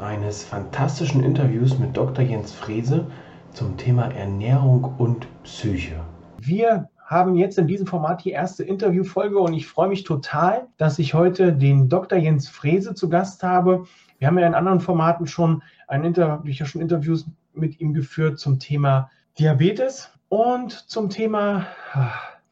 eines fantastischen Interviews mit Dr. Jens Frese zum Thema Ernährung und Psyche. Wir haben jetzt in diesem Format die erste Interviewfolge und ich freue mich total, dass ich heute den Dr. Jens Frese zu Gast habe. Wir haben ja in anderen Formaten schon ein Inter ich schon Interviews mit ihm geführt zum Thema Diabetes und zum Thema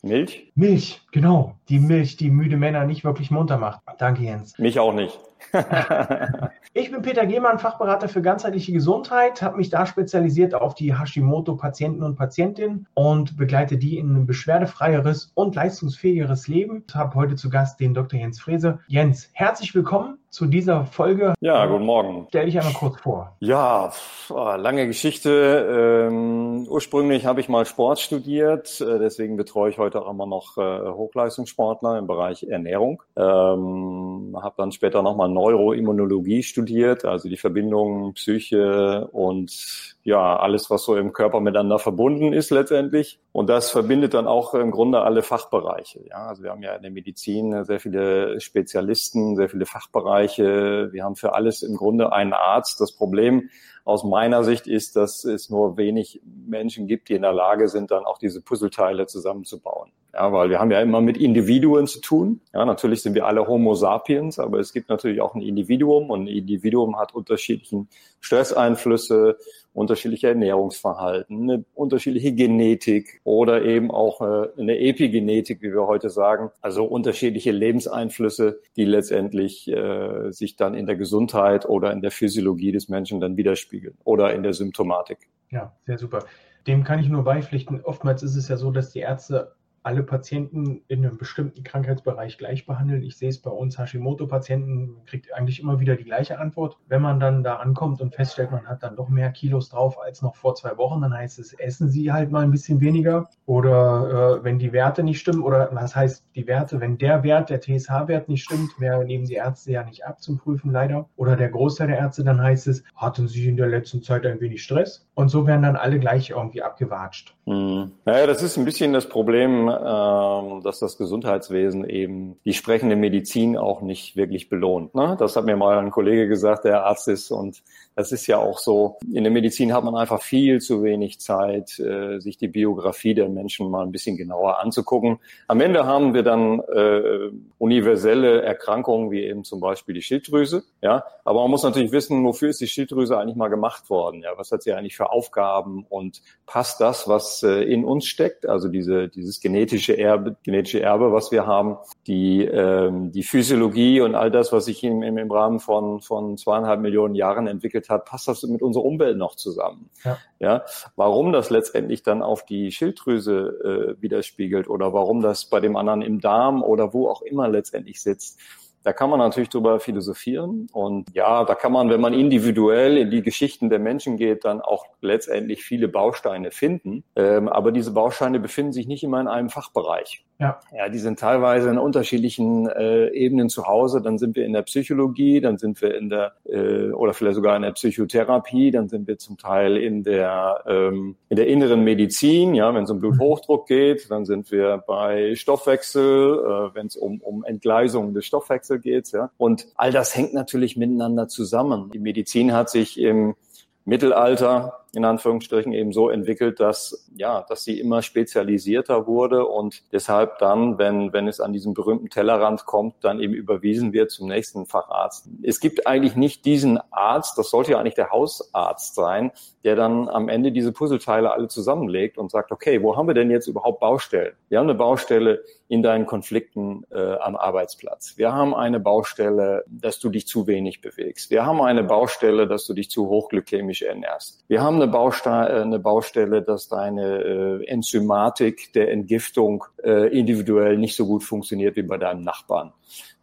Milch? Milch, genau. Die Milch, die müde Männer nicht wirklich munter macht. Danke, Jens. Mich auch nicht. ich bin Peter Gehmann, Fachberater für ganzheitliche Gesundheit, habe mich da spezialisiert auf die Hashimoto-Patienten und Patientinnen und begleite die in ein beschwerdefreieres und leistungsfähigeres Leben. Ich habe heute zu Gast den Dr. Jens Frese. Jens, herzlich willkommen zu dieser Folge. Ja, guten Morgen. Stell dich einmal kurz vor. Ja, lange Geschichte. Ähm, ursprünglich habe ich mal Sport studiert, äh, deswegen betreue ich heute auch immer noch äh, Hochleistungssportler im Bereich Ernährung. Ähm, habe dann später nochmal Neuroimmunologie studiert, also die Verbindung Psyche und ja, alles, was so im Körper miteinander verbunden ist letztendlich. Und das verbindet dann auch im Grunde alle Fachbereiche. Ja, also wir haben ja in der Medizin sehr viele Spezialisten, sehr viele Fachbereiche. Wir haben für alles im Grunde einen Arzt. Das Problem aus meiner Sicht ist, dass es nur wenig Menschen gibt, die in der Lage sind, dann auch diese Puzzleteile zusammenzubauen. Ja, weil wir haben ja immer mit Individuen zu tun. Ja, natürlich sind wir alle Homo sapiens, aber es gibt natürlich auch ein Individuum und ein Individuum hat unterschiedlichen Stresseinflüsse, unterschiedliche Ernährungsverhalten, eine unterschiedliche Genetik oder eben auch äh, eine Epigenetik, wie wir heute sagen, also unterschiedliche Lebenseinflüsse, die letztendlich äh, sich dann in der Gesundheit oder in der Physiologie des Menschen dann widerspiegeln oder in der Symptomatik. Ja, sehr super. Dem kann ich nur beipflichten. Oftmals ist es ja so, dass die Ärzte alle Patienten in einem bestimmten Krankheitsbereich gleich behandeln. Ich sehe es bei uns Hashimoto-Patienten, kriegt eigentlich immer wieder die gleiche Antwort. Wenn man dann da ankommt und feststellt, man hat dann doch mehr Kilos drauf als noch vor zwei Wochen, dann heißt es, essen Sie halt mal ein bisschen weniger. Oder äh, wenn die Werte nicht stimmen, oder was heißt die Werte, wenn der Wert, der TSH-Wert nicht stimmt, mehr nehmen die Ärzte ja nicht ab zum Prüfen leider. Oder der Großteil der Ärzte, dann heißt es, hatten Sie in der letzten Zeit ein wenig Stress? Und so werden dann alle gleich irgendwie abgewatscht. Hm. Naja, das ist ein bisschen das Problem, dass das Gesundheitswesen eben die sprechende Medizin auch nicht wirklich belohnt. Ne? Das hat mir mal ein Kollege gesagt, der Arzt ist und das ist ja auch so. In der Medizin hat man einfach viel zu wenig Zeit, äh, sich die Biografie der Menschen mal ein bisschen genauer anzugucken. Am Ende haben wir dann äh, universelle Erkrankungen wie eben zum Beispiel die Schilddrüse. Ja, aber man muss natürlich wissen, wofür ist die Schilddrüse eigentlich mal gemacht worden? Ja, was hat sie eigentlich für Aufgaben und passt das, was äh, in uns steckt, also diese dieses genetische Erbe, genetische Erbe, was wir haben, die ähm, die Physiologie und all das, was sich im, im, Rahmen von von zweieinhalb Millionen Jahren entwickelt hat, passt das mit unserer Umwelt noch zusammen? Ja. ja warum das letztendlich dann auf die Schilddrüse äh, widerspiegelt oder warum das bei dem anderen im Darm oder wo auch immer letztendlich sitzt, da kann man natürlich drüber philosophieren und ja, da kann man, wenn man individuell in die Geschichten der Menschen geht, dann auch letztendlich viele Bausteine finden. Ähm, aber diese Bausteine befinden sich nicht immer in einem Fachbereich. Ja. ja, die sind teilweise in unterschiedlichen äh, Ebenen zu Hause. Dann sind wir in der Psychologie, dann sind wir in der äh, oder vielleicht sogar in der Psychotherapie, dann sind wir zum Teil in der ähm, in der inneren Medizin. Ja, wenn es um Bluthochdruck geht, dann sind wir bei Stoffwechsel, äh, wenn es um um Entgleisung des Stoffwechsels geht. Ja, und all das hängt natürlich miteinander zusammen. Die Medizin hat sich im Mittelalter in Anführungsstrichen eben so entwickelt, dass ja, dass sie immer spezialisierter wurde und deshalb dann, wenn wenn es an diesen berühmten Tellerrand kommt, dann eben überwiesen wird zum nächsten Facharzt. Es gibt eigentlich nicht diesen Arzt, das sollte ja eigentlich der Hausarzt sein, der dann am Ende diese Puzzleteile alle zusammenlegt und sagt, okay, wo haben wir denn jetzt überhaupt Baustellen? Wir haben eine Baustelle in deinen Konflikten äh, am Arbeitsplatz. Wir haben eine Baustelle, dass du dich zu wenig bewegst. Wir haben eine Baustelle, dass du dich zu hochglykämisch ernährst. Wir haben eine, Äh, eine Baustelle dass deine äh, Enzymatik der Entgiftung äh, individuell nicht so gut funktioniert wie bei deinem Nachbarn.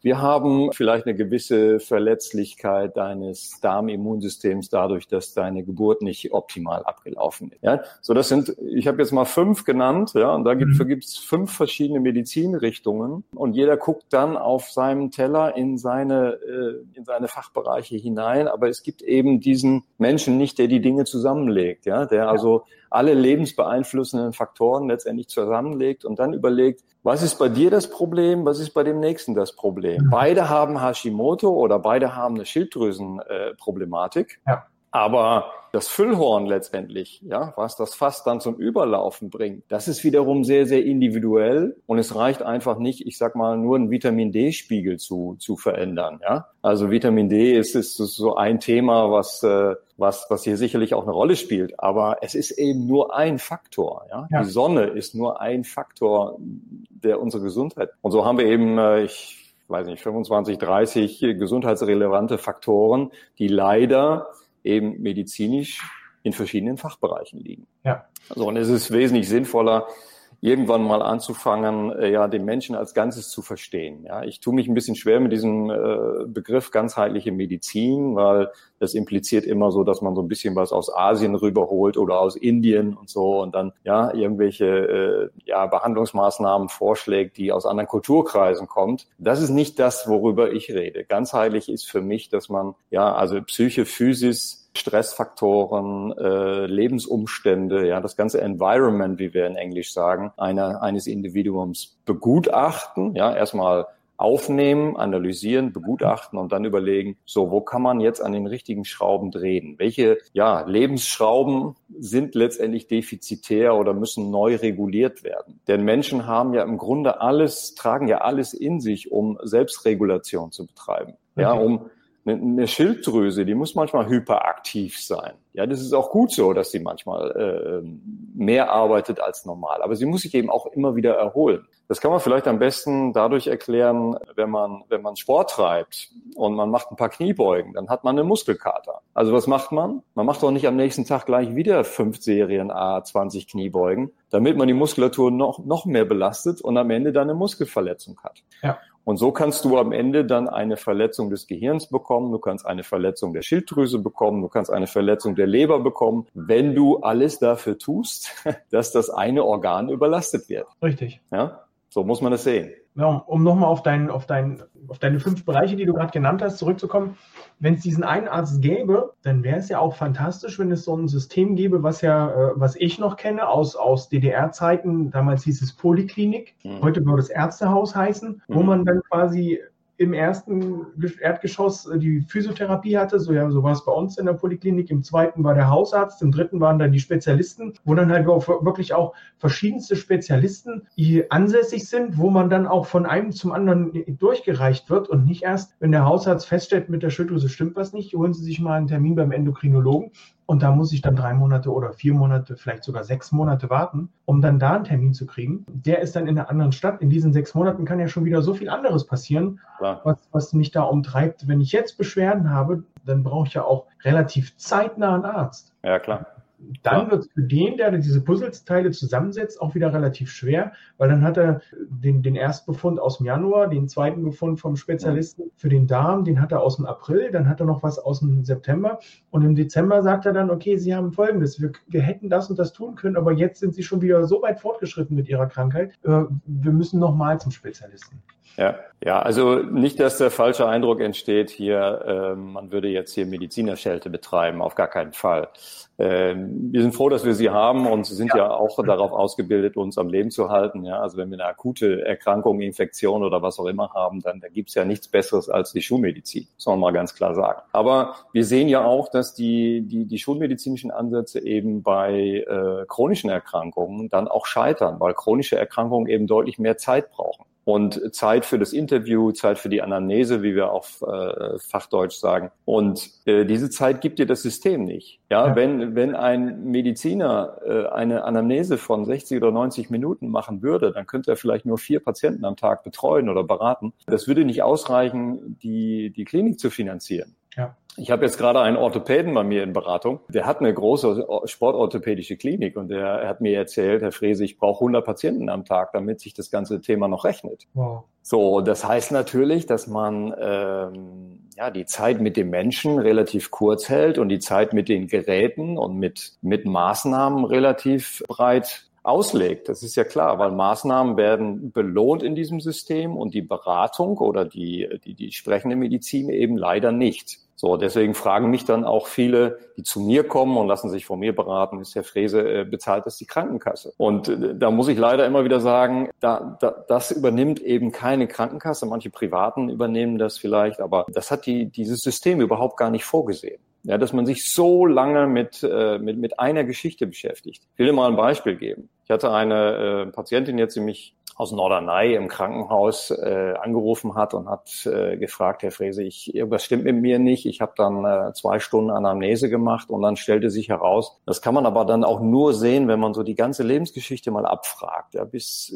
Wir haben vielleicht eine gewisse Verletzlichkeit deines Darmimmunsystems dadurch, dass deine Geburt nicht optimal abgelaufen ist. Ja, so das sind, ich habe jetzt mal fünf genannt, ja, und da gibt mhm. es fünf verschiedene Medizinrichtungen und jeder guckt dann auf seinem Teller in seine äh, in seine Fachbereiche hinein, aber es gibt eben diesen Menschen nicht, der die Dinge zusammenlegt, ja, der also alle lebensbeeinflussenden Faktoren letztendlich zusammenlegt und dann überlegt, was ist bei dir das Problem? Was ist bei dem nächsten das Problem? Beide haben Hashimoto oder beide haben eine Schilddrüsenproblematik. Äh, ja. Aber das Füllhorn letztendlich, ja, was das Fass dann zum Überlaufen bringt, das ist wiederum sehr, sehr individuell und es reicht einfach nicht, ich sag mal, nur einen Vitamin D-Spiegel zu, zu verändern, ja. Also Vitamin D ist, ist so ein Thema, was, äh, was, was hier sicherlich auch eine Rolle spielt, aber es ist eben nur ein Faktor, ja. ja. Die Sonne ist nur ein Faktor der unsere Gesundheit. Und so haben wir eben, äh, ich weiß nicht, 25, 30 gesundheitsrelevante Faktoren, die leider eben medizinisch in verschiedenen Fachbereichen liegen. Ja. Also, und es ist wesentlich sinnvoller, irgendwann mal anzufangen, äh, ja, den Menschen als Ganzes zu verstehen. Ja, ich tue mich ein bisschen schwer mit diesem äh, Begriff ganzheitliche Medizin, weil das impliziert immer so, dass man so ein bisschen was aus Asien rüberholt oder aus Indien und so und dann ja irgendwelche äh, ja, Behandlungsmaßnahmen vorschlägt, die aus anderen Kulturkreisen kommt. Das ist nicht das, worüber ich rede. Ganzheitlich ist für mich, dass man ja also Psyche, Physis Stressfaktoren, äh, Lebensumstände, ja, das ganze Environment, wie wir in Englisch sagen, einer, eines Individuums begutachten, ja, erstmal aufnehmen, analysieren, begutachten und dann überlegen, so, wo kann man jetzt an den richtigen Schrauben drehen? Welche, ja, Lebensschrauben sind letztendlich defizitär oder müssen neu reguliert werden? Denn Menschen haben ja im Grunde alles, tragen ja alles in sich, um Selbstregulation zu betreiben. Ja, um eine Schilddrüse, die muss manchmal hyperaktiv sein. Ja, das ist auch gut so, dass sie manchmal äh, mehr arbeitet als normal. Aber sie muss sich eben auch immer wieder erholen. Das kann man vielleicht am besten dadurch erklären, wenn man, wenn man Sport treibt und man macht ein paar Kniebeugen, dann hat man eine Muskelkater. Also was macht man? Man macht doch nicht am nächsten Tag gleich wieder fünf Serien A 20 Kniebeugen, damit man die Muskulatur noch, noch mehr belastet und am Ende dann eine Muskelverletzung hat. Ja. Und so kannst du am Ende dann eine Verletzung des Gehirns bekommen, du kannst eine Verletzung der Schilddrüse bekommen, du kannst eine Verletzung der Leber bekommen, wenn du alles dafür tust, dass das eine Organ überlastet wird. Richtig. Ja, so muss man es sehen. Ja, um nochmal auf, dein, auf, dein, auf deine fünf Bereiche, die du gerade genannt hast, zurückzukommen wenn es diesen einen Arzt gäbe, dann wäre es ja auch fantastisch, wenn es so ein System gäbe, was ja, äh, was ich noch kenne aus, aus DDR-Zeiten, damals hieß es Poliklinik, mhm. heute würde es Ärztehaus heißen, wo man dann quasi im ersten Erdgeschoss äh, die Physiotherapie hatte, so, ja, so war es bei uns in der Poliklinik, im zweiten war der Hausarzt, im dritten waren dann die Spezialisten, wo dann halt wirklich auch verschiedenste Spezialisten, die ansässig sind, wo man dann auch von einem zum anderen durchgereicht wird und nicht erst, wenn der Hausarzt feststellt, mit der Schilddrüse stimmt was nicht, holen Sie sich mal einen Termin beim Endokrinologen und da muss ich dann drei Monate oder vier Monate, vielleicht sogar sechs Monate warten, um dann da einen Termin zu kriegen. Der ist dann in einer anderen Stadt. In diesen sechs Monaten kann ja schon wieder so viel anderes passieren, was, was mich da umtreibt. Wenn ich jetzt Beschwerden habe, dann brauche ich ja auch relativ zeitnah einen Arzt. Ja, klar dann ja. wird es für den, der diese Puzzleteile zusammensetzt, auch wieder relativ schwer, weil dann hat er den, den Erstbefund aus dem Januar, den zweiten Befund vom Spezialisten für den Darm, den hat er aus dem April, dann hat er noch was aus dem September und im Dezember sagt er dann, okay, Sie haben Folgendes, wir, wir hätten das und das tun können, aber jetzt sind Sie schon wieder so weit fortgeschritten mit Ihrer Krankheit, äh, wir müssen nochmal zum Spezialisten. Ja, ja, also nicht, dass der falsche Eindruck entsteht hier, äh, man würde jetzt hier Medizinerschelte betreiben, auf gar keinen Fall. Äh, wir sind froh, dass wir sie haben und sie sind ja. ja. auch darauf ausgebildet, uns am Leben zu halten. Ja, also wenn wir eine akute Erkrankung, Infektion oder was auch immer haben, dann da gibt's ja nichts Besseres als die Schulmedizin, soll man mal ganz klar sagen. Aber wir sehen ja auch, dass die, die, die schulmedizinischen Ansätze eben bei äh, chronischen Erkrankungen dann auch scheitern, weil chronische Erkrankungen eben deutlich mehr Zeit brauchen und Zeit für das Interview, Zeit für die Anamnese, wie wir auf äh, Fachdeutsch sagen. Und äh, diese Zeit gibt dir das System nicht. Ja, ja. wenn wenn ein Mediziner äh, eine Anamnese von 60 oder 90 Minuten machen würde, dann könnte er vielleicht nur vier Patienten am Tag betreuen oder beraten. Das würde nicht ausreichen, die die Klinik zu finanzieren. Ja. Ich habe jetzt gerade einen Orthopäden bei mir in Beratung. Der hat eine große sportorthopädische Klinik und der hat mir erzählt, Herr Frese, ich brauche 100 Patienten am Tag, damit sich das ganze Thema noch rechnet. Wow. So, das heißt natürlich, dass man ähm, ja die Zeit mit dem Menschen relativ kurz hält und die Zeit mit den Geräten und mit mit Maßnahmen relativ breit auslegt. Das ist ja klar, weil Maßnahmen werden belohnt in diesem System und die Beratung oder die, die, die sprechende Medizin eben leider nicht. So, deswegen fragen mich dann auch viele, die zu mir kommen und lassen sich von mir beraten, ist Herr Frese, äh, bezahlt das die Krankenkasse? Und äh, da muss ich leider immer wieder sagen, da, da, das übernimmt eben keine Krankenkasse. Manche Privaten übernehmen das vielleicht, aber das hat die, dieses System überhaupt gar nicht vorgesehen. Ja, dass man sich so lange mit, äh, mit, mit einer Geschichte beschäftigt. Ich will dir mal ein Beispiel geben. Ich hatte eine äh, Patientin jetzt, die mich aus Norderney im Krankenhaus äh, angerufen hat und hat äh, gefragt, Herr Frese, ich, irgendwas stimmt mit mir nicht. Ich habe dann äh, zwei Stunden Anamnese gemacht und dann stellte sich heraus, das kann man aber dann auch nur sehen, wenn man so die ganze Lebensgeschichte mal abfragt, ja, bis,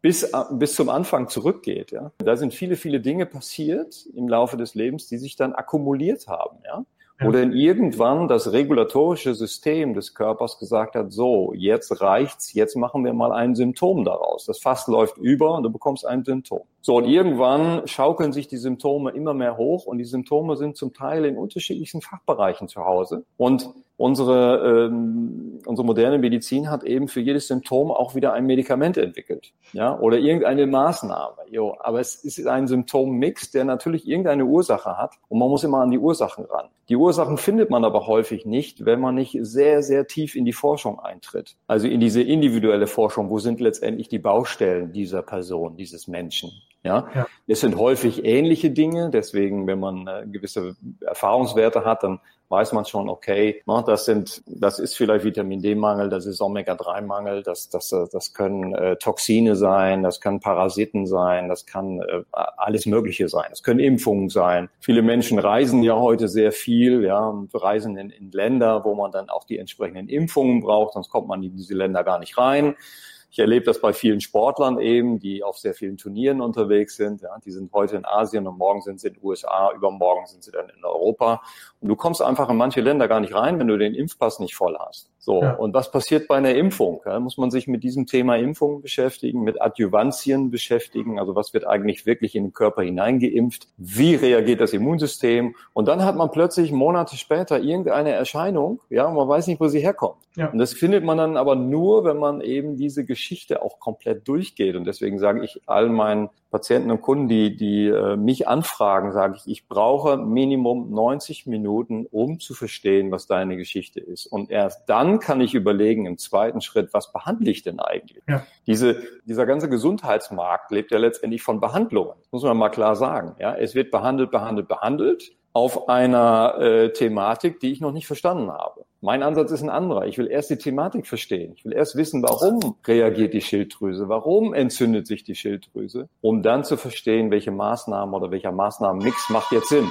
bis, bis zum Anfang zurückgeht. Ja. Da sind viele, viele Dinge passiert im Laufe des Lebens, die sich dann akkumuliert haben. Ja wo dann irgendwann das regulatorische System des Körpers gesagt hat, so, jetzt reicht's, jetzt machen wir mal ein Symptom daraus. Das Fass läuft über und du bekommst ein Symptom. So, und irgendwann schaukeln sich die Symptome immer mehr hoch und die Symptome sind zum Teil in unterschiedlichsten Fachbereichen zu Hause. Und unsere, ähm, unsere moderne Medizin hat eben für jedes Symptom auch wieder ein Medikament entwickelt, ja, oder irgendeine Maßnahme. Jo, aber es ist ein Symptommix, der natürlich irgendeine Ursache hat und man muss immer an die Ursachen ran. Die Ursachen findet man aber häufig nicht, wenn man nicht sehr, sehr tief in die Forschung eintritt. Also in diese individuelle Forschung, wo sind letztendlich die Baustellen dieser Person, dieses Menschen. Ja? ja. Es sind häufig ähnliche Dinge, deswegen, wenn man äh, gewisse Erfahrungswerte hat, dann weiß man schon, okay, das sind, das ist vielleicht Vitamin D-Mangel, das ist Omega-3-Mangel, das, das, das können äh, Toxine sein, das können Parasiten sein, das kann äh, alles Mögliche sein, das können Impfungen sein. Viele Menschen reisen ja heute sehr viel, ja, und reisen in, in Länder, wo man dann auch die entsprechenden Impfungen braucht, sonst kommt man in diese Länder gar nicht rein. Ich erlebe das bei vielen Sportlern eben, die auf sehr vielen Turnieren unterwegs sind. Ja, die sind heute in Asien und morgen sind sie in den USA, übermorgen sind sie dann in Europa. Und du kommst einfach in manche Länder gar nicht rein, wenn du den Impfpass nicht voll hast. So. Ja. Und was passiert bei einer Impfung? Da muss man sich mit diesem Thema Impfung beschäftigen, mit Adjuvantien beschäftigen. Also was wird eigentlich wirklich in den Körper hineingeimpft? Wie reagiert das Immunsystem? Und dann hat man plötzlich Monate später irgendeine Erscheinung, ja, und man weiß nicht, wo sie herkommt. Ja. Und das findet man dann aber nur, wenn man eben diese Geschichte auch komplett durchgeht. Und deswegen sage ich all meinen Patienten und Kunden, die, die äh, mich anfragen, sage ich, ich brauche Minimum 90 Minuten, um zu verstehen, was deine Geschichte ist. Und erst dann kann ich überlegen im zweiten Schritt, was behandle ich denn eigentlich? Ja. Diese, dieser ganze Gesundheitsmarkt lebt ja letztendlich von Behandlungen. Das muss man mal klar sagen. Ja, es wird behandelt, behandelt, behandelt auf einer äh, Thematik, die ich noch nicht verstanden habe. Mein Ansatz ist ein anderer. Ich will erst die Thematik verstehen. Ich will erst wissen, warum reagiert die Schilddrüse, warum entzündet sich die Schilddrüse, um dann zu verstehen, welche Maßnahmen oder welcher Maßnahmenmix macht jetzt Sinn.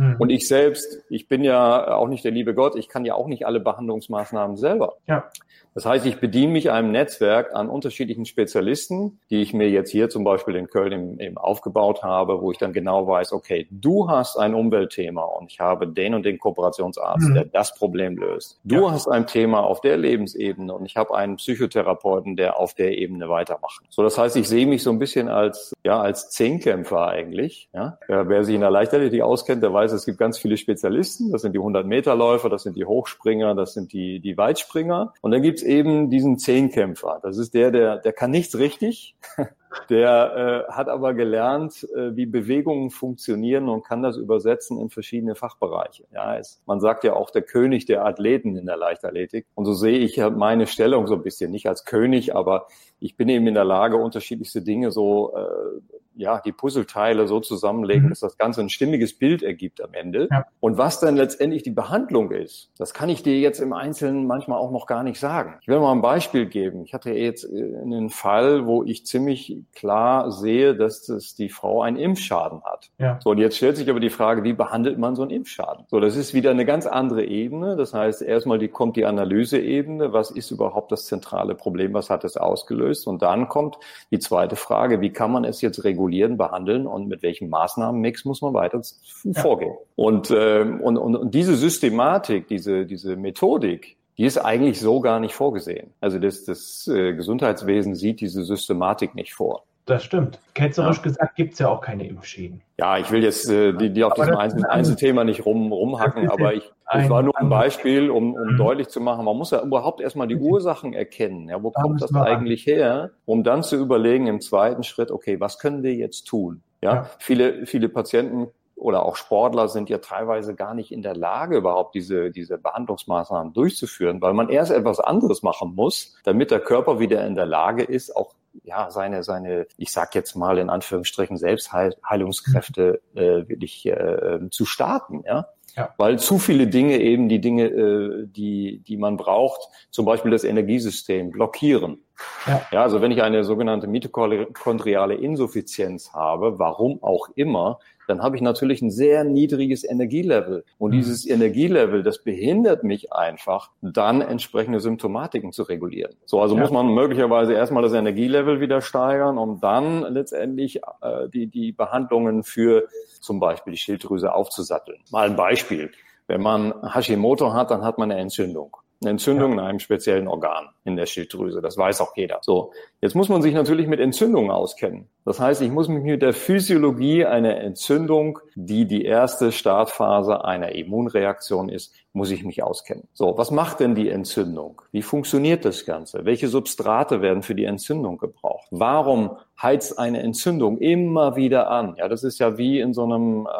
Mhm. Und ich selbst, ich bin ja auch nicht der liebe Gott, ich kann ja auch nicht alle Behandlungsmaßnahmen selber. Ja. Das heißt, ich bediene mich einem Netzwerk an unterschiedlichen Spezialisten, die ich mir jetzt hier zum Beispiel in Köln eben, aufgebaut habe, wo ich dann genau weiß, okay, du hast ein Umweltthema und ich habe den und den Kooperationsarzt, mhm. der das Problem löst. Du ja. hast ein Thema auf der Lebensebene und ich habe einen Psychotherapeuten, der auf der Ebene weitermacht. So, das heißt, ich sehe mich so ein bisschen als, ja, als Zehnkämpfer eigentlich. Ja? Wer sich in der Leichtathletik auskennt, der weiß, es gibt ganz viele Spezialisten. Das sind die 100-Meter-Läufer, das sind die Hochspringer, das sind die, die Weitspringer. Und dann gibt gibt's eben diesen Zehnkämpfer. Das ist der, der, der kann nichts richtig. Der äh, hat aber gelernt, äh, wie Bewegungen funktionieren und kann das übersetzen in verschiedene Fachbereiche. Ja, es, man sagt ja auch der König der Athleten in der Leichtathletik. Und so sehe ich meine Stellung so ein bisschen nicht als König, aber ich bin eben in der Lage, unterschiedlichste Dinge so äh, ja, die Puzzleteile so zusammenlegen, mhm. dass das Ganze ein stimmiges Bild ergibt am Ende. Ja. Und was dann letztendlich die Behandlung ist, das kann ich dir jetzt im Einzelnen manchmal auch noch gar nicht sagen. Ich will mal ein Beispiel geben. Ich hatte jetzt äh, einen Fall, wo ich ziemlich klar sehe, dass das die Frau einen Impfschaden hat. Ja. So, und jetzt stellt sich aber die Frage, wie behandelt man so einen Impfschaden? So, das ist wieder eine ganz andere Ebene. Das heißt, erstmal die, kommt die Analyseebene. Was ist überhaupt das zentrale Problem? Was hat es ausgelöst? Und dann kommt die zweite Frage, wie kann man es jetzt regulieren? behandeln und mit welchem Maßnahmenmix muss man weiter ja. vorgehen. Und, äh, und, und, und diese Systematik, diese, diese Methodik, die ist eigentlich so gar nicht vorgesehen. Also das, das äh, Gesundheitswesen sieht diese Systematik nicht vor. Das stimmt. Ketzerisch ja. gesagt gibt es ja auch keine Impfschäden. Ja, ich will jetzt äh, die, die auf aber diesem Einzel Einzelthema nicht rum, rumhacken, aber ich, das war nur ein Beispiel, um, um mhm. deutlich zu machen, man muss ja überhaupt erstmal die Ursachen erkennen. Ja, wo kommt das eigentlich her? Um dann zu überlegen im zweiten Schritt, okay, was können wir jetzt tun? Ja, ja. viele, viele Patienten oder auch Sportler sind ja teilweise gar nicht in der Lage, überhaupt diese, diese Behandlungsmaßnahmen durchzuführen, weil man erst etwas anderes machen muss, damit der Körper wieder in der Lage ist, auch ja, seine, seine, ich sag jetzt mal in Anführungsstrichen, Selbstheilungskräfte äh, wirklich äh, zu starten, ja. Ja. Weil zu viele Dinge eben die Dinge, äh, die, die man braucht, zum Beispiel das Energiesystem, blockieren. Ja. ja, also wenn ich eine sogenannte mitochondriale Insuffizienz habe, warum auch immer, dann habe ich natürlich ein sehr niedriges Energielevel. Und mhm. dieses Energielevel, das behindert mich einfach, dann entsprechende Symptomatiken zu regulieren. So, also ja. muss man möglicherweise erstmal das Energielevel wieder steigern, um dann letztendlich äh, die, die Behandlungen für zum Beispiel die Schilddrüse aufzusatteln. Mal ein Beispiel. Wenn man Hashimoto hat, dann hat man eine Entzündung eine Entzündung ja. in einem speziellen Organ in der Schilddrüse. Das weiß auch jeder. So, jetzt muss man sich natürlich mit Entzündungen auskennen. Das heißt, ich muss mich mit der Physiologie einer Entzündung, die die erste Startphase einer Immunreaktion ist, muss ich mich auskennen. So, was macht denn die Entzündung? Wie funktioniert das Ganze? Welche Substrate werden für die Entzündung gebraucht? Warum heizt eine Entzündung immer wieder an? Ja, das ist ja wie in so einem äh,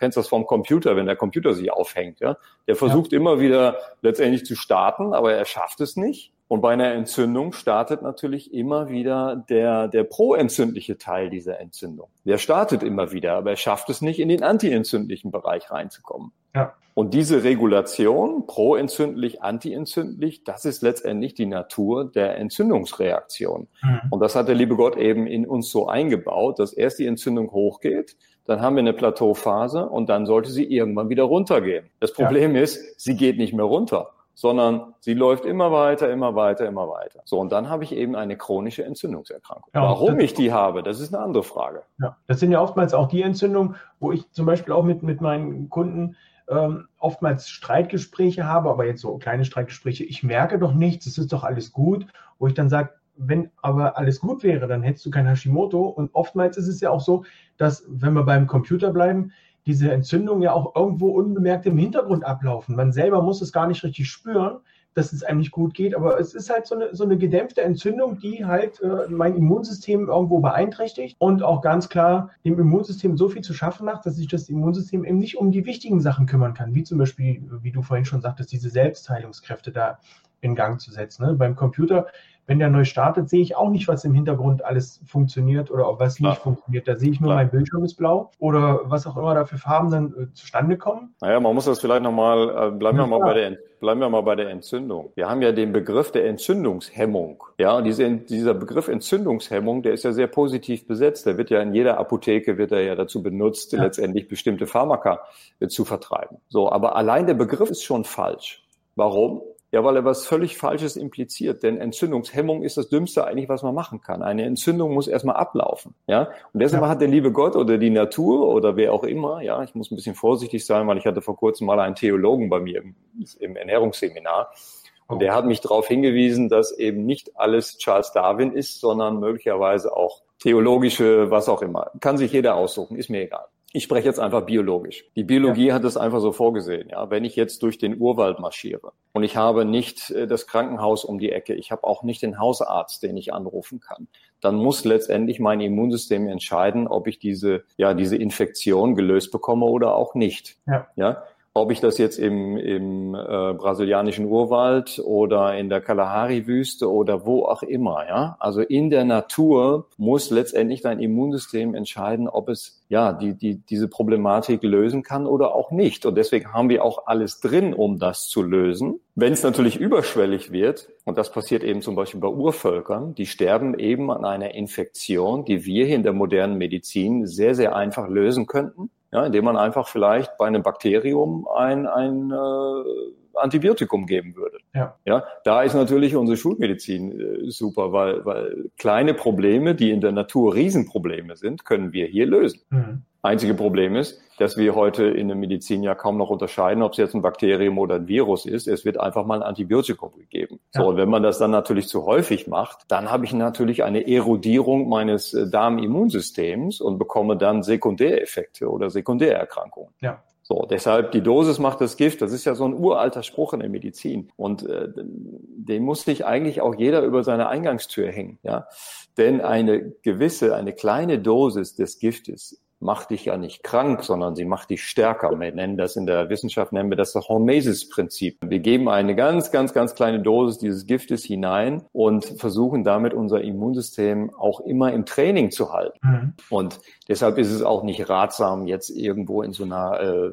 kennst das vom Computer, wenn der Computer sich aufhängt, ja. Der versucht ja. immer wieder letztendlich zu starten, aber er schafft es nicht. Und bei einer Entzündung startet natürlich immer wieder der, der proentzündliche Teil dieser Entzündung. Der startet immer wieder, aber er schafft es nicht, in den antientzündlichen Bereich reinzukommen. Ja. Und diese Regulation, proentzündlich, antientzündlich, das ist letztendlich die Natur der Entzündungsreaktion. Mhm. Und das hat der liebe Gott eben in uns so eingebaut, dass erst die Entzündung hochgeht, dann haben wir eine Plateauphase und dann sollte sie irgendwann wieder runtergehen. Das Problem ja. ist, sie geht nicht mehr runter, sondern sie läuft immer weiter, immer weiter, immer weiter. So, und dann habe ich eben eine chronische Entzündungserkrankung. Ja, Warum ich die habe, das ist eine andere Frage. Ja, das sind ja oftmals auch die Entzündungen, wo ich zum Beispiel auch mit, mit meinen Kunden ähm, oftmals Streitgespräche habe, aber jetzt so kleine Streitgespräche, ich merke doch nichts, es ist doch alles gut, wo ich dann sage, wenn aber alles gut wäre, dann hättest du kein Hashimoto. Und oftmals ist es ja auch so, dass, wenn wir beim Computer bleiben, diese Entzündungen ja auch irgendwo unbemerkt im Hintergrund ablaufen. Man selber muss es gar nicht richtig spüren, dass es einem nicht gut geht, aber es ist halt so eine, so eine gedämpfte Entzündung, die halt äh, mein Immunsystem irgendwo beeinträchtigt und auch ganz klar dem Immunsystem so viel zu schaffen macht, dass sich das Immunsystem eben nicht um die wichtigen Sachen kümmern kann, wie zum Beispiel, wie du vorhin schon sagtest, diese Selbstheilungskräfte da in Gang zu setzen. Ne? Beim Computer wenn der neu startet, sehe ich auch nicht, was im Hintergrund alles funktioniert oder was Klar. nicht funktioniert. Da sehe ich nur, Klar. mein Bildschirm ist blau oder was auch immer da für Farben dann äh, zustande kommen. Naja, man muss das vielleicht nochmal, äh, bleiben wir mal bei der bleiben wir mal bei der Entzündung. Wir haben ja den Begriff der Entzündungshemmung. Ja, und diese, dieser Begriff Entzündungshemmung, der ist ja sehr positiv besetzt. Der wird ja in jeder Apotheke wird er ja dazu benutzt, ja. letztendlich bestimmte Pharmaka äh, zu vertreiben. So, aber allein der Begriff ist schon falsch. Warum? Ja, weil er was völlig Falsches impliziert. Denn Entzündungshemmung ist das Dümmste eigentlich, was man machen kann. Eine Entzündung muss erstmal ablaufen. Ja, und deshalb ja. hat der liebe Gott oder die Natur oder wer auch immer, ja, ich muss ein bisschen vorsichtig sein, weil ich hatte vor kurzem mal einen Theologen bei mir im, im Ernährungsseminar. Und der hat mich darauf hingewiesen, dass eben nicht alles Charles Darwin ist, sondern möglicherweise auch theologische, was auch immer. Kann sich jeder aussuchen, ist mir egal. Ich spreche jetzt einfach biologisch. Die Biologie ja. hat es einfach so vorgesehen. Ja, wenn ich jetzt durch den Urwald marschiere und ich habe nicht äh, das Krankenhaus um die Ecke, ich habe auch nicht den Hausarzt, den ich anrufen kann, dann muss letztendlich mein Immunsystem entscheiden, ob ich diese ja diese Infektion gelöst bekomme oder auch nicht. Ja. ja? Ob ich das jetzt im, im äh, brasilianischen Urwald oder in der Kalahari-Wüste oder wo auch immer, ja. Also in der Natur muss letztendlich dein Immunsystem entscheiden, ob es ja die, die, diese Problematik lösen kann oder auch nicht. Und deswegen haben wir auch alles drin, um das zu lösen. Wenn es natürlich überschwellig wird, und das passiert eben zum Beispiel bei Urvölkern, die sterben eben an einer Infektion, die wir hier in der modernen Medizin sehr, sehr einfach lösen könnten ja, indem man einfach vielleicht bei einem Bakterium ein, ein äh, Antibiotikum geben würde. Ja. ja, da ist natürlich unsere Schulmedizin äh, super, weil, weil kleine Probleme, die in der Natur Riesenprobleme sind, können wir hier lösen. Mhm. Einzige Problem ist, dass wir heute in der Medizin ja kaum noch unterscheiden, ob es jetzt ein Bakterium oder ein Virus ist. Es wird einfach mal ein Antibiotikum gegeben. So, und wenn man das dann natürlich zu häufig macht, dann habe ich natürlich eine Erodierung meines äh, Darmimmunsystems und bekomme dann Sekundäreffekte oder Sekundärerkrankungen. Ja. So, deshalb die Dosis macht das Gift. Das ist ja so ein uralter Spruch in der Medizin. Und äh, den muss sich eigentlich auch jeder über seine Eingangstür hängen. Ja? Denn eine gewisse, eine kleine Dosis des Giftes macht dich ja nicht krank, sondern sie macht dich stärker. Wir nennen das in der Wissenschaft, nennen wir das das Hormesis-Prinzip. Wir geben eine ganz, ganz, ganz kleine Dosis dieses Giftes hinein und versuchen damit unser Immunsystem auch immer im Training zu halten. Mhm. Und deshalb ist es auch nicht ratsam, jetzt irgendwo in so einer äh,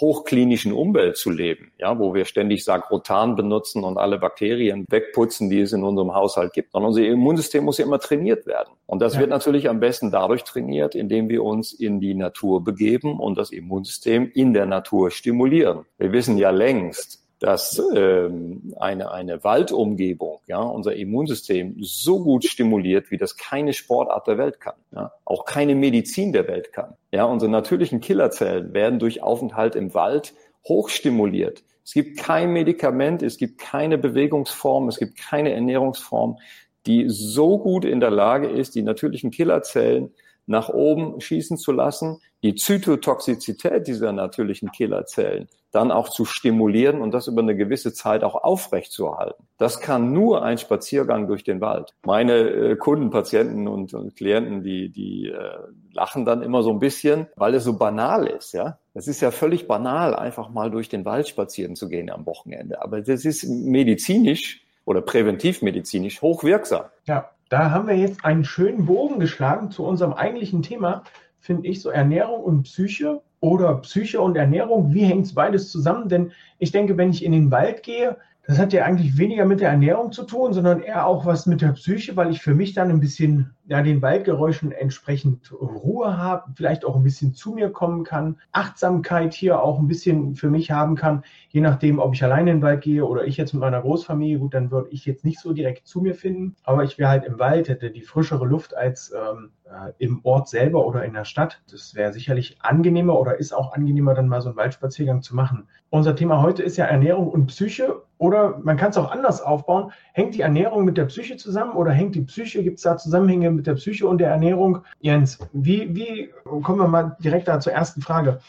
hochklinischen Umwelt zu leben, ja, wo wir ständig Sagrotan benutzen und alle Bakterien wegputzen, die es in unserem Haushalt gibt. Und unser Immunsystem muss ja immer trainiert werden. Und das ja. wird natürlich am besten dadurch trainiert, indem wir uns in die Natur begeben und das Immunsystem in der Natur stimulieren. Wir wissen ja längst, dass ähm, eine, eine Waldumgebung ja, unser Immunsystem so gut stimuliert, wie das keine Sportart der Welt kann. Ja, auch keine Medizin der Welt kann. Ja, unsere natürlichen Killerzellen werden durch Aufenthalt im Wald hochstimuliert. Es gibt kein Medikament, es gibt keine Bewegungsform, es gibt keine Ernährungsform, die so gut in der Lage ist, die natürlichen Killerzellen nach oben schießen zu lassen, die Zytotoxizität dieser natürlichen Killerzellen dann auch zu stimulieren und das über eine gewisse Zeit auch aufrechtzuerhalten. Das kann nur ein Spaziergang durch den Wald. Meine äh, Kunden, Patienten und, und, Klienten, die, die äh, lachen dann immer so ein bisschen, weil es so banal ist, ja. Es ist ja völlig banal, einfach mal durch den Wald spazieren zu gehen am Wochenende. Aber das ist medizinisch oder präventivmedizinisch hochwirksam. Ja, da haben wir jetzt einen schönen Bogen geschlagen zu unserem eigentlichen Thema, finde ich, so Ernährung und Psyche oder Psyche und Ernährung. Wie hängt es beides zusammen? Denn ich denke, wenn ich in den Wald gehe, das hat ja eigentlich weniger mit der Ernährung zu tun, sondern eher auch was mit der Psyche, weil ich für mich dann ein bisschen ja, den Waldgeräuschen entsprechend Ruhe habe, vielleicht auch ein bisschen zu mir kommen kann, Achtsamkeit hier auch ein bisschen für mich haben kann, je nachdem, ob ich alleine in den Wald gehe oder ich jetzt mit meiner Großfamilie, gut, dann würde ich jetzt nicht so direkt zu mir finden, aber ich wäre halt im Wald, hätte die frischere Luft als ähm, äh, im Ort selber oder in der Stadt. Das wäre sicherlich angenehmer oder ist auch angenehmer, dann mal so einen Waldspaziergang zu machen. Unser Thema heute ist ja Ernährung und Psyche oder man kann es auch anders aufbauen. Hängt die Ernährung mit der Psyche zusammen oder hängt die Psyche, gibt es da Zusammenhänge mit der Psyche und der Ernährung? Jens, wie, wie kommen wir mal direkt da zur ersten Frage?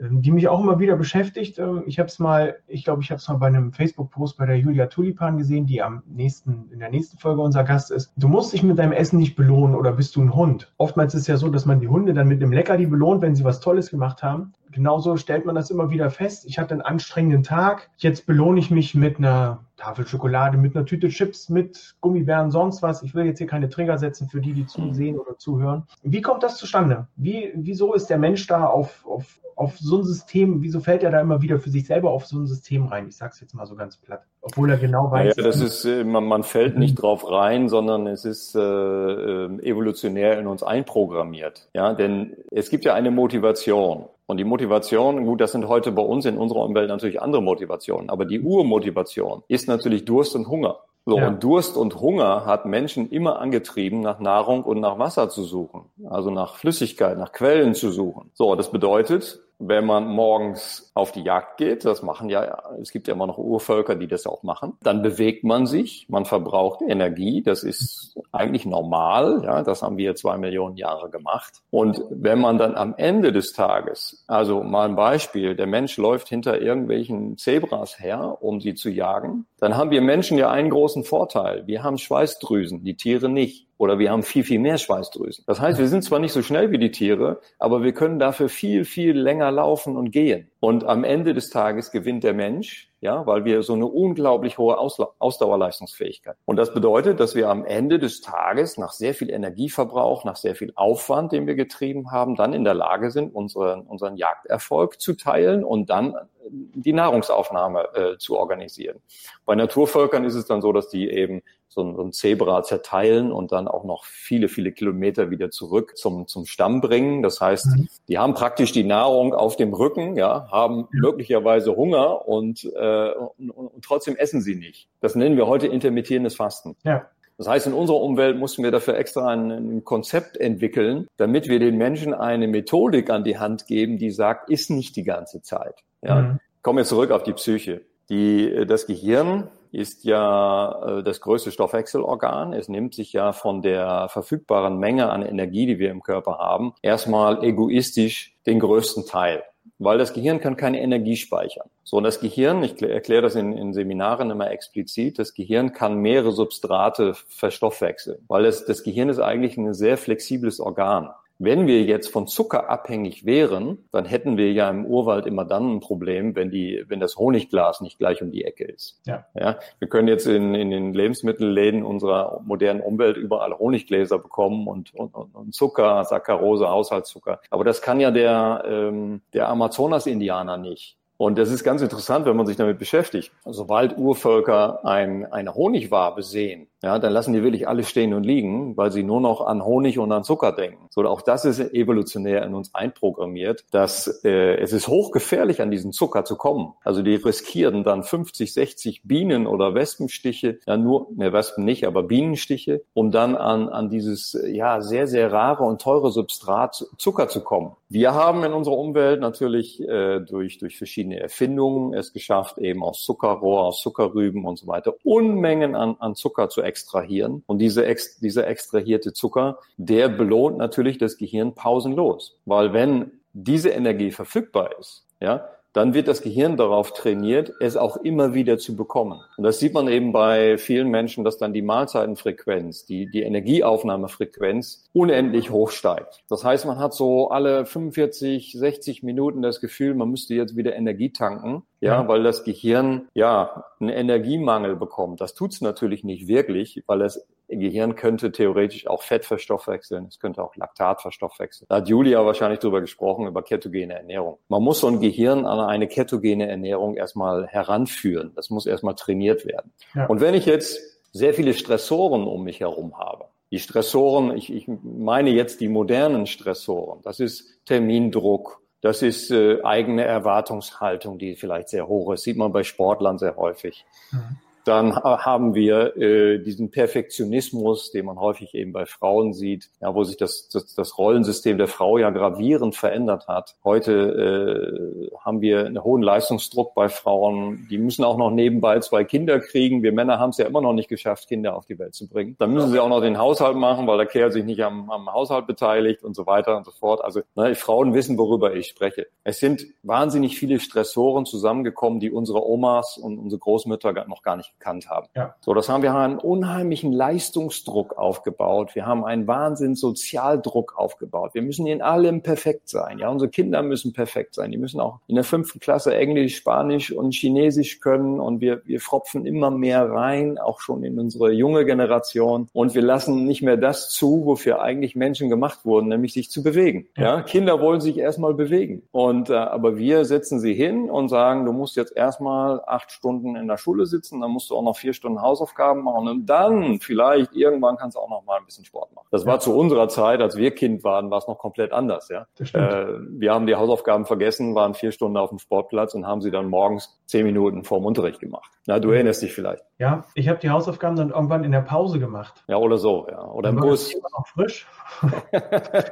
Ähm, die mich auch immer wieder beschäftigt. Ähm, ich habe es mal, ich glaube, ich habe es mal bei einem Facebook-Post bei der Julia Tulipan gesehen, die am nächsten, in der nächsten Folge unser Gast ist. Du musst dich mit deinem Essen nicht belohnen oder bist du ein Hund? Oftmals ist es ja so, dass man die Hunde dann mit einem Leckerli belohnt, wenn sie was Tolles gemacht haben. Genauso stellt man das immer wieder fest. Ich hatte einen anstrengenden Tag. Jetzt belohne ich mich mit einer Tafel Schokolade, mit einer Tüte Chips, mit Gummibären, sonst was. Ich will jetzt hier keine Trigger setzen für die, die zusehen oder zuhören. Wie kommt das zustande? Wie, wieso ist der Mensch da auf, auf auf so ein System, wieso fällt er da immer wieder für sich selber auf so ein System rein? Ich sage es jetzt mal so ganz platt, obwohl er genau weiß. Ja, das ist, äh, man, man fällt nicht mhm. drauf rein, sondern es ist äh, äh, evolutionär in uns einprogrammiert. Ja, denn es gibt ja eine Motivation. Und die Motivation, gut, das sind heute bei uns in unserer Umwelt natürlich andere Motivationen, aber die Urmotivation ist natürlich Durst und Hunger. So, ja. und Durst und Hunger hat Menschen immer angetrieben, nach Nahrung und nach Wasser zu suchen. Also nach Flüssigkeit, nach Quellen zu suchen. So, das bedeutet, wenn man morgens auf die Jagd geht, das machen ja, es gibt ja immer noch Urvölker, die das auch machen, dann bewegt man sich, man verbraucht Energie, das ist eigentlich normal, ja, das haben wir zwei Millionen Jahre gemacht. Und wenn man dann am Ende des Tages, also mal ein Beispiel, der Mensch läuft hinter irgendwelchen Zebras her, um sie zu jagen, dann haben wir Menschen ja einen großen Vorteil. Wir haben Schweißdrüsen, die Tiere nicht oder wir haben viel, viel mehr Schweißdrüsen. Das heißt, wir sind zwar nicht so schnell wie die Tiere, aber wir können dafür viel, viel länger laufen und gehen. Und am Ende des Tages gewinnt der Mensch, ja, weil wir so eine unglaublich hohe Ausdauerleistungsfähigkeit. Und das bedeutet, dass wir am Ende des Tages nach sehr viel Energieverbrauch, nach sehr viel Aufwand, den wir getrieben haben, dann in der Lage sind, unseren, unseren Jagderfolg zu teilen und dann die Nahrungsaufnahme äh, zu organisieren. Bei Naturvölkern ist es dann so, dass die eben so ein, so ein Zebra zerteilen und dann auch noch viele, viele Kilometer wieder zurück zum, zum Stamm bringen. Das heißt, mhm. die haben praktisch die Nahrung auf dem Rücken, ja, haben möglicherweise Hunger und, äh, und, und trotzdem essen sie nicht. Das nennen wir heute intermittierendes Fasten. Ja. Das heißt, in unserer Umwelt mussten wir dafür extra ein, ein, Konzept entwickeln, damit wir den Menschen eine Methodik an die Hand geben, die sagt, ist nicht die ganze Zeit. Ja. Mhm. Kommen wir zurück auf die Psyche. Die, das Gehirn ist ja äh, das größte Stoffwechselorgan. Es nimmt sich ja von der verfügbaren Menge an Energie, die wir im Körper haben, erstmal egoistisch den größten Teil. Weil das Gehirn kann keine Energie speichern. So, und das Gehirn, ich erkläre das in, in Seminaren immer explizit, das Gehirn kann mehrere Substrate verstoffwechseln, weil das, das Gehirn ist eigentlich ein sehr flexibles Organ. Wenn wir jetzt von Zucker abhängig wären, dann hätten wir ja im Urwald immer dann ein Problem, wenn die, wenn das Honigglas nicht gleich um die Ecke ist. Ja. ja wir können jetzt in, in den Lebensmittelläden unserer modernen Umwelt überall Honiggläser bekommen und, und, und Zucker, Saccharose, Haushaltszucker. Aber das kann ja der, ähm, der Amazonas-Indianer nicht. Und das ist ganz interessant, wenn man sich damit beschäftigt. Sobald Urvölker ein, eine Honigwabe sehen, ja, dann lassen die wirklich alles stehen und liegen, weil sie nur noch an Honig und an Zucker denken. So, auch das ist evolutionär in uns einprogrammiert, dass äh, es ist hochgefährlich, an diesen Zucker zu kommen. Also die riskieren dann 50, 60 Bienen- oder Wespenstiche, ja nur, ne, Wespen nicht, aber Bienenstiche, um dann an, an dieses ja sehr, sehr rare und teure Substrat Zucker zu kommen. Wir haben in unserer Umwelt natürlich äh, durch, durch verschiedene Erfindungen es geschafft, eben aus Zuckerrohr, aus Zuckerrüben und so weiter, Unmengen an, an Zucker zu extrahieren. Und diese, ex, dieser extrahierte Zucker, der belohnt natürlich das Gehirn pausenlos. Weil wenn diese Energie verfügbar ist, ja, dann wird das Gehirn darauf trainiert, es auch immer wieder zu bekommen. Und das sieht man eben bei vielen Menschen, dass dann die Mahlzeitenfrequenz, die, die Energieaufnahmefrequenz unendlich hoch steigt. Das heißt, man hat so alle 45, 60 Minuten das Gefühl, man müsste jetzt wieder Energie tanken, ja, weil das Gehirn ja einen Energiemangel bekommt. Das tut's natürlich nicht wirklich, weil das Gehirn könnte theoretisch auch Fett verstoffwechseln, es könnte auch Laktat verstoffwechseln. Da hat Julia wahrscheinlich drüber gesprochen, über ketogene Ernährung. Man muss so ein Gehirn an eine ketogene Ernährung erstmal heranführen. Das muss erstmal trainiert werden. Ja. Und wenn ich jetzt sehr viele Stressoren um mich herum habe, die Stressoren, ich, ich meine jetzt die modernen Stressoren, das ist Termindruck, das ist äh, eigene Erwartungshaltung, die vielleicht sehr hoch ist. Sieht man bei Sportlern sehr häufig. Mhm. Dann haben wir äh, diesen Perfektionismus, den man häufig eben bei Frauen sieht, ja, wo sich das, das, das Rollensystem der Frau ja gravierend verändert hat. Heute äh, haben wir einen hohen Leistungsdruck bei Frauen. Die müssen auch noch nebenbei zwei Kinder kriegen. Wir Männer haben es ja immer noch nicht geschafft, Kinder auf die Welt zu bringen. Dann müssen sie auch noch den Haushalt machen, weil der Kerl sich nicht am, am Haushalt beteiligt und so weiter und so fort. Also ne, Frauen wissen, worüber ich spreche. Es sind wahnsinnig viele Stressoren zusammengekommen, die unsere Omas und unsere Großmütter noch gar nicht gekannt haben. Ja. So, das haben wir einen unheimlichen Leistungsdruck aufgebaut. Wir haben einen Wahnsinn Sozialdruck aufgebaut. Wir müssen in allem perfekt sein. Ja, unsere Kinder müssen perfekt sein. Die müssen auch in der fünften Klasse Englisch, Spanisch und Chinesisch können und wir, wir fropfen immer mehr rein, auch schon in unsere junge Generation und wir lassen nicht mehr das zu, wofür eigentlich Menschen gemacht wurden, nämlich sich zu bewegen. Ja, ja? Kinder wollen sich erstmal bewegen und äh, aber wir setzen sie hin und sagen, du musst jetzt erstmal acht Stunden in der Schule sitzen, dann musst du auch noch vier Stunden Hausaufgaben machen und dann vielleicht irgendwann kannst du auch noch mal ein bisschen Sport machen. Das war zu unserer Zeit, als wir Kind waren, war es noch komplett anders. Ja, äh, wir haben die Hausaufgaben vergessen, waren vier Stunden auf dem Sportplatz und haben sie dann morgens zehn Minuten vorm Unterricht gemacht. Na, du mhm. erinnerst dich vielleicht. Ja, ich habe die Hausaufgaben dann irgendwann in der Pause gemacht. Ja, oder so, ja, oder im Bus. Noch frisch.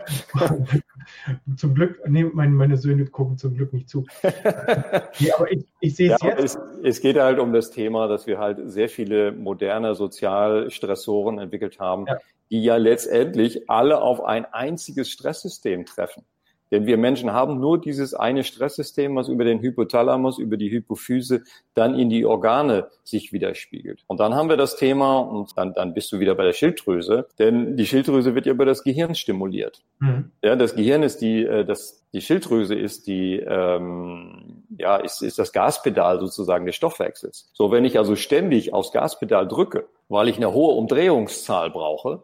zum Glück, nee, meine, meine Söhne gucken zum Glück nicht zu. ja, aber ich, ich sehe es ja, jetzt. Es, es geht halt um das Thema, dass wir halt sehr viele moderne Sozialstressoren entwickelt haben, ja. die ja letztendlich alle auf ein einziges Stresssystem treffen. Denn wir Menschen haben nur dieses eine Stresssystem, was über den Hypothalamus, über die Hypophyse dann in die Organe sich widerspiegelt. Und dann haben wir das Thema, und dann, dann bist du wieder bei der Schilddrüse, denn die Schilddrüse wird ja über das Gehirn stimuliert. Mhm. Ja, das Gehirn ist die, äh, das, die Schilddrüse ist die, ähm, ja, ist, ist das Gaspedal sozusagen des Stoffwechsels. So, wenn ich also ständig aufs Gaspedal drücke, weil ich eine hohe Umdrehungszahl brauche,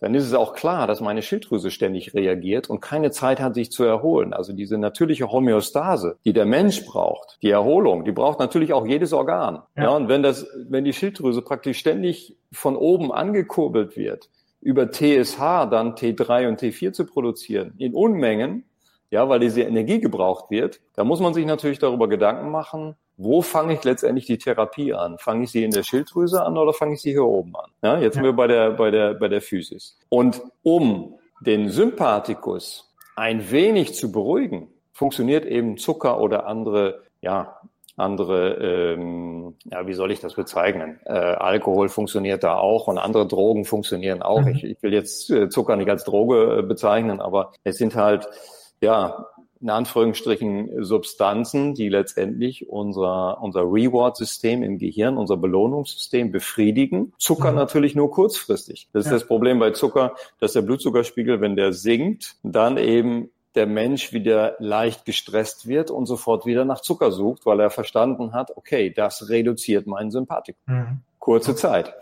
dann ist es auch klar, dass meine Schilddrüse ständig reagiert und keine Zeit hat, sich zu erholen. Also diese natürliche Homöostase, die der Mensch braucht, die Erholung, die braucht natürlich auch jedes Organ. Ja. ja und wenn das, wenn die Schilddrüse praktisch ständig von oben angekurbelt wird, über TSH dann T3 und T4 zu produzieren, in Unmengen, ja, weil diese Energie gebraucht wird, da muss man sich natürlich darüber Gedanken machen, wo fange ich letztendlich die Therapie an? Fange ich sie in der Schilddrüse an oder fange ich sie hier oben an? Ja, jetzt sind wir bei der, bei der, bei der Physis. Und um den Sympathikus ein wenig zu beruhigen, funktioniert eben Zucker oder andere, ja, andere, ähm, ja, wie soll ich das bezeichnen? Äh, Alkohol funktioniert da auch und andere Drogen funktionieren auch. Mhm. Ich, ich will jetzt äh, Zucker nicht als Droge äh, bezeichnen, aber es sind halt, ja, in Anführungsstrichen Substanzen, die letztendlich unser, unser Reward-System im Gehirn, unser Belohnungssystem befriedigen. Zucker mhm. natürlich nur kurzfristig. Das ist ja. das Problem bei Zucker, dass der Blutzuckerspiegel, wenn der sinkt, dann eben der Mensch wieder leicht gestresst wird und sofort wieder nach Zucker sucht, weil er verstanden hat, okay, das reduziert meinen Sympathikus. Mhm. Kurze Zeit.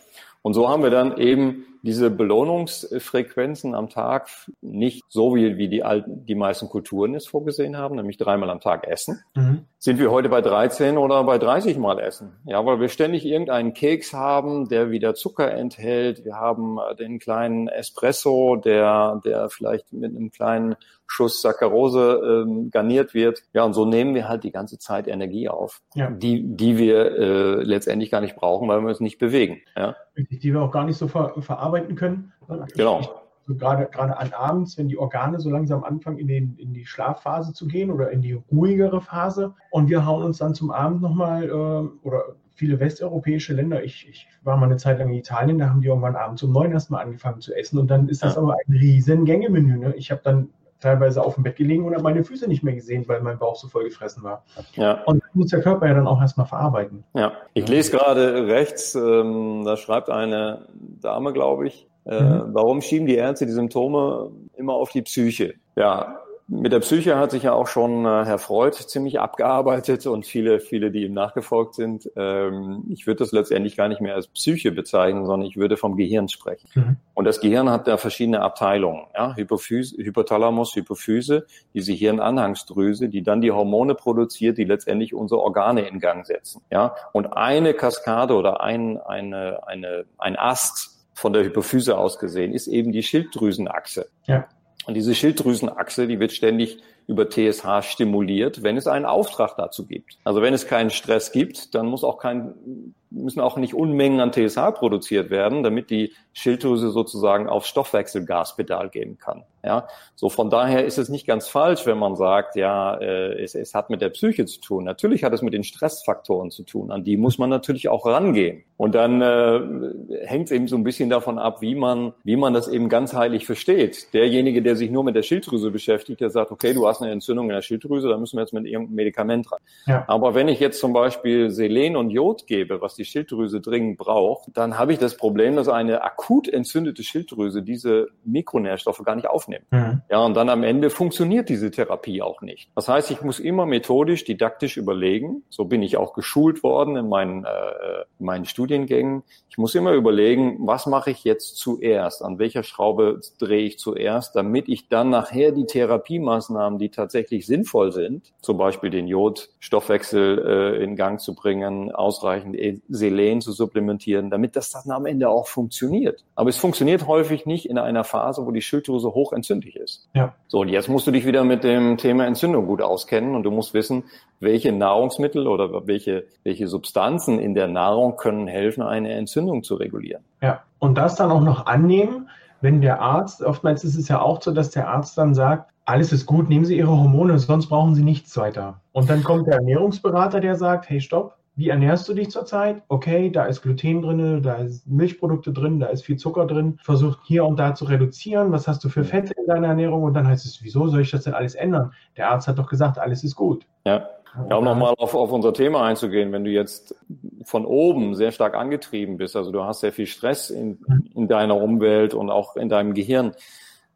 Und so haben wir dann eben diese Belohnungsfrequenzen am Tag nicht so wie, wie die alten, die meisten Kulturen es vorgesehen haben, nämlich dreimal am Tag essen. Mhm. Sind wir heute bei 13 oder bei 30 Mal essen? Ja, weil wir ständig irgendeinen Keks haben, der wieder Zucker enthält. Wir haben den kleinen Espresso, der, der vielleicht mit einem kleinen Schuss Saccharose ähm, garniert wird. Ja, und so nehmen wir halt die ganze Zeit Energie auf, ja. die, die wir äh, letztendlich gar nicht brauchen, weil wir uns nicht bewegen. Ja? Die wir auch gar nicht so ver verarbeiten können. Genau. Ich, so gerade, gerade an abends, wenn die Organe so langsam anfangen, in, den, in die Schlafphase zu gehen oder in die ruhigere Phase. Und wir hauen uns dann zum Abend nochmal, äh, oder viele westeuropäische Länder, ich, ich war mal eine Zeit lang in Italien, da haben die irgendwann abends um neun erstmal angefangen zu essen. Und dann ist das ja. aber ein riesen Gängemenü. Ne? Ich habe dann teilweise auf dem Bett gelegen und habe meine Füße nicht mehr gesehen, weil mein Bauch so voll gefressen war. Ja. Und das muss der Körper ja dann auch erstmal verarbeiten. Ja, ich lese gerade rechts, ähm, da schreibt eine Dame, glaube ich, äh, mhm. warum schieben die Ärzte die Symptome immer auf die Psyche? Ja, mit der Psyche hat sich ja auch schon äh, Herr Freud ziemlich abgearbeitet und viele, viele, die ihm nachgefolgt sind. Ähm, ich würde das letztendlich gar nicht mehr als Psyche bezeichnen, sondern ich würde vom Gehirn sprechen. Mhm. Und das Gehirn hat da verschiedene Abteilungen, ja, Hypophyse, Hypothalamus, Hypophyse, diese Hirnanhangsdrüse, die dann die Hormone produziert, die letztendlich unsere Organe in Gang setzen, ja. Und eine Kaskade oder ein, eine, eine, ein Ast von der Hypophyse aus gesehen ist eben die Schilddrüsenachse. Ja. Und diese Schilddrüsenachse, die wird ständig über TSH stimuliert, wenn es einen Auftrag dazu gibt. Also wenn es keinen Stress gibt, dann muss auch kein müssen auch nicht Unmengen an TSH produziert werden, damit die Schilddrüse sozusagen auf Stoffwechselgaspedal geben kann. Ja, so von daher ist es nicht ganz falsch, wenn man sagt, ja, äh, es, es hat mit der Psyche zu tun. Natürlich hat es mit den Stressfaktoren zu tun. An die muss man natürlich auch rangehen. Und dann äh, hängt es eben so ein bisschen davon ab, wie man, wie man das eben ganzheitlich versteht. Derjenige, der sich nur mit der Schilddrüse beschäftigt, der sagt, okay, du hast eine Entzündung in der Schilddrüse, da müssen wir jetzt mit irgendeinem Medikament ran. Ja. Aber wenn ich jetzt zum Beispiel Selen und Jod gebe, was die Schilddrüse dringend braucht, dann habe ich das Problem, dass eine akut entzündete Schilddrüse diese Mikronährstoffe gar nicht aufnimmt. Mhm. Ja, und dann am Ende funktioniert diese Therapie auch nicht. Das heißt, ich muss immer methodisch, didaktisch überlegen. So bin ich auch geschult worden in meinen, äh, in meinen Studiengängen. Ich muss immer überlegen, was mache ich jetzt zuerst? An welcher Schraube drehe ich zuerst, damit ich dann nachher die Therapiemaßnahmen, die tatsächlich sinnvoll sind, zum Beispiel den Jodstoffwechsel äh, in Gang zu bringen, ausreichend Selen zu supplementieren, damit das dann am Ende auch funktioniert. Aber es funktioniert häufig nicht in einer Phase, wo die Schilddrüse hoch entzündlich ist. Ja. So, und jetzt musst du dich wieder mit dem Thema Entzündung gut auskennen und du musst wissen, welche Nahrungsmittel oder welche, welche Substanzen in der Nahrung können helfen, eine Entzündung zu regulieren. Ja, und das dann auch noch annehmen, wenn der Arzt, oftmals ist es ja auch so, dass der Arzt dann sagt, alles ist gut, nehmen Sie Ihre Hormone, sonst brauchen Sie nichts weiter. Und dann kommt der Ernährungsberater, der sagt, hey, stopp, wie ernährst du dich zurzeit? Okay, da ist Gluten drin, da ist Milchprodukte drin, da ist viel Zucker drin. Versuch hier und da zu reduzieren. Was hast du für Fette in deiner Ernährung? Und dann heißt es, wieso soll ich das denn alles ändern? Der Arzt hat doch gesagt, alles ist gut. Ja. Ja, um nochmal auf, auf unser Thema einzugehen, wenn du jetzt von oben sehr stark angetrieben bist, also du hast sehr viel Stress in, in deiner Umwelt und auch in deinem Gehirn,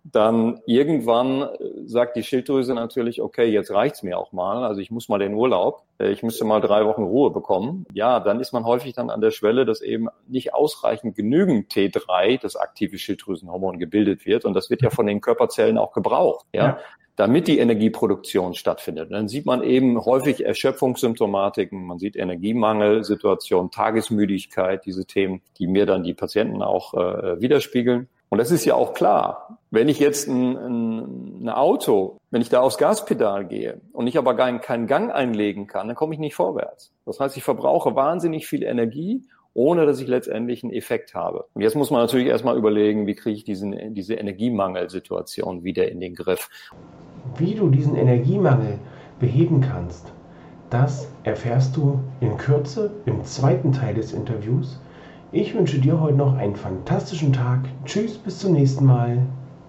dann irgendwann sagt die Schilddrüse natürlich, okay, jetzt reicht's mir auch mal. Also ich muss mal den Urlaub, äh, ich müsste mal drei Wochen Ruhe bekommen. Ja, dann ist man häufig dann an der Schwelle, dass eben nicht ausreichend genügend T3, das aktive Schilddrüsenhormon, gebildet wird. Und das wird ja von den Körperzellen auch gebraucht. Ja. ja damit die Energieproduktion stattfindet. Und dann sieht man eben häufig Erschöpfungssymptomatiken, man sieht Energiemangelsituationen, Tagesmüdigkeit, diese Themen, die mir dann die Patienten auch äh, widerspiegeln. Und das ist ja auch klar. Wenn ich jetzt ein, ein, ein, Auto, wenn ich da aufs Gaspedal gehe und ich aber gar keinen Gang einlegen kann, dann komme ich nicht vorwärts. Das heißt, ich verbrauche wahnsinnig viel Energie, ohne dass ich letztendlich einen Effekt habe. Und jetzt muss man natürlich erstmal überlegen, wie kriege ich diesen, diese Energiemangelsituation wieder in den Griff. Wie du diesen Energiemangel beheben kannst, das erfährst du in Kürze im zweiten Teil des Interviews. Ich wünsche dir heute noch einen fantastischen Tag. Tschüss, bis zum nächsten Mal.